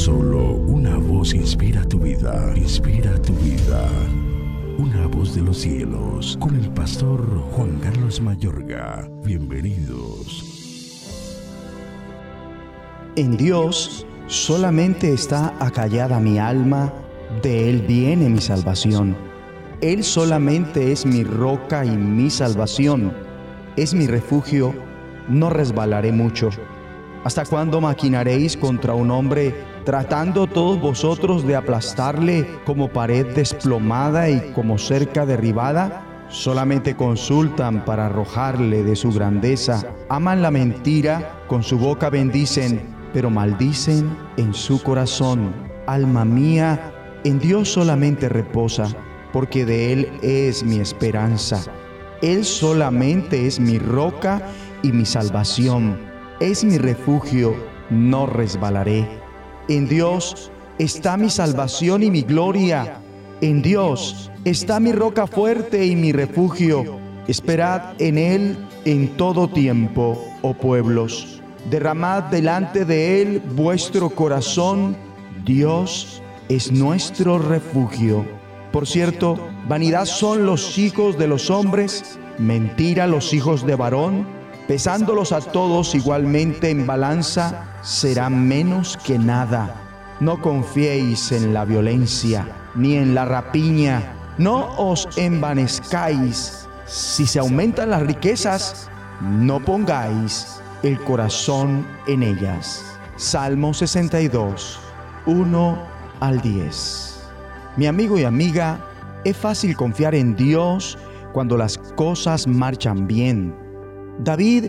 Solo una voz inspira tu vida, inspira tu vida. Una voz de los cielos, con el pastor Juan Carlos Mayorga. Bienvenidos. En Dios solamente está acallada mi alma, de Él viene mi salvación. Él solamente es mi roca y mi salvación, es mi refugio, no resbalaré mucho. ¿Hasta cuándo maquinaréis contra un hombre, tratando todos vosotros de aplastarle como pared desplomada y como cerca derribada? Solamente consultan para arrojarle de su grandeza. Aman la mentira, con su boca bendicen, pero maldicen en su corazón. Alma mía, en Dios solamente reposa, porque de Él es mi esperanza. Él solamente es mi roca y mi salvación es mi refugio, no resbalaré. En Dios está mi salvación y mi gloria. En Dios está mi roca fuerte y mi refugio. Esperad en Él en todo tiempo, oh pueblos. Derramad delante de Él vuestro corazón. Dios es nuestro refugio. Por cierto, vanidad son los hijos de los hombres, mentira los hijos de varón pesándolos a todos igualmente en balanza, será menos que nada. No confiéis en la violencia, ni en la rapiña, no os envanezcáis. Si se aumentan las riquezas, no pongáis el corazón en ellas. Salmo 62, 1 al 10. Mi amigo y amiga, es fácil confiar en Dios cuando las cosas marchan bien David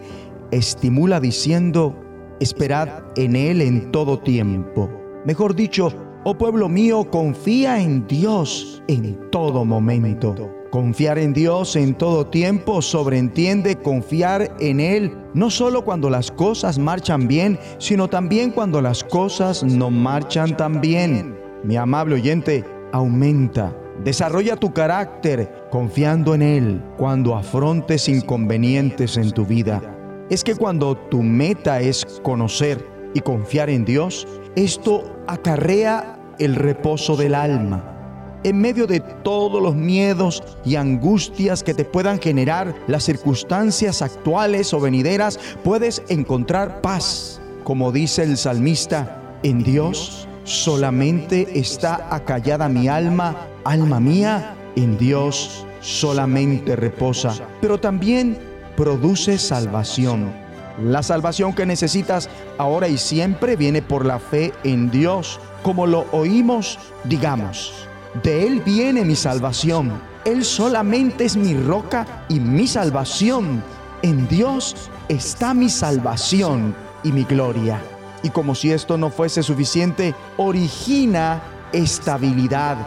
estimula diciendo, esperad en Él en todo tiempo. Mejor dicho, oh pueblo mío, confía en Dios en todo momento. Confiar en Dios en todo tiempo sobreentiende confiar en Él no solo cuando las cosas marchan bien, sino también cuando las cosas no marchan tan bien. Mi amable oyente, aumenta Desarrolla tu carácter confiando en Él cuando afrontes inconvenientes en tu vida. Es que cuando tu meta es conocer y confiar en Dios, esto acarrea el reposo del alma. En medio de todos los miedos y angustias que te puedan generar las circunstancias actuales o venideras, puedes encontrar paz. Como dice el salmista, en Dios solamente está acallada mi alma alma mía, en Dios solamente reposa, pero también produce salvación. La salvación que necesitas ahora y siempre viene por la fe en Dios. Como lo oímos, digamos, de Él viene mi salvación. Él solamente es mi roca y mi salvación. En Dios está mi salvación y mi gloria. Y como si esto no fuese suficiente, origina estabilidad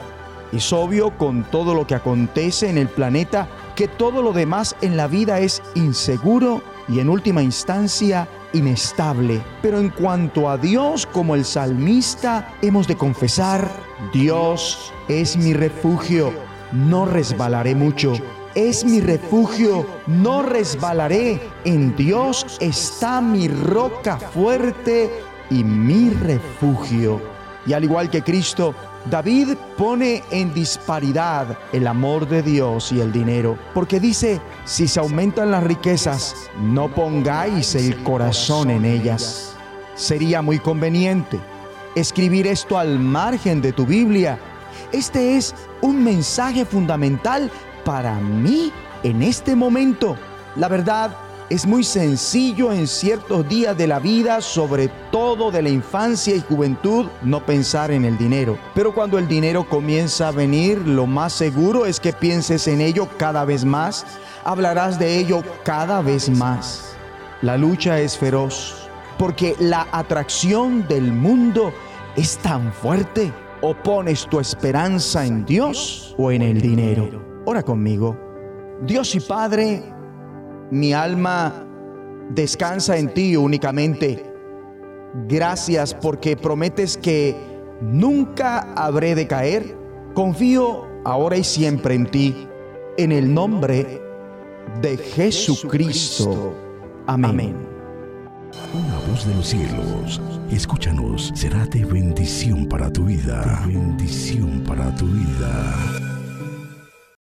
es obvio con todo lo que acontece en el planeta que todo lo demás en la vida es inseguro y en última instancia inestable. Pero en cuanto a Dios, como el salmista, hemos de confesar, Dios es mi refugio, no resbalaré mucho. Es mi refugio, no resbalaré. En Dios está mi roca fuerte y mi refugio. Y al igual que Cristo, David pone en disparidad el amor de Dios y el dinero, porque dice, si se aumentan las riquezas, no pongáis el corazón en ellas. Sería muy conveniente escribir esto al margen de tu Biblia. Este es un mensaje fundamental para mí en este momento. La verdad, es muy sencillo en ciertos días de la vida, sobre todo de la infancia y juventud, no pensar en el dinero. Pero cuando el dinero comienza a venir, lo más seguro es que pienses en ello cada vez más, hablarás de ello cada vez más. La lucha es feroz porque la atracción del mundo es tan fuerte. O pones tu esperanza en Dios o en el dinero. Ora conmigo. Dios y Padre, mi alma descansa en ti únicamente. Gracias porque prometes que nunca habré de caer. Confío ahora y siempre en ti. En el nombre de Jesucristo. Amén. Una voz de los cielos. Escúchanos, será de bendición para tu vida. bendición para tu vida.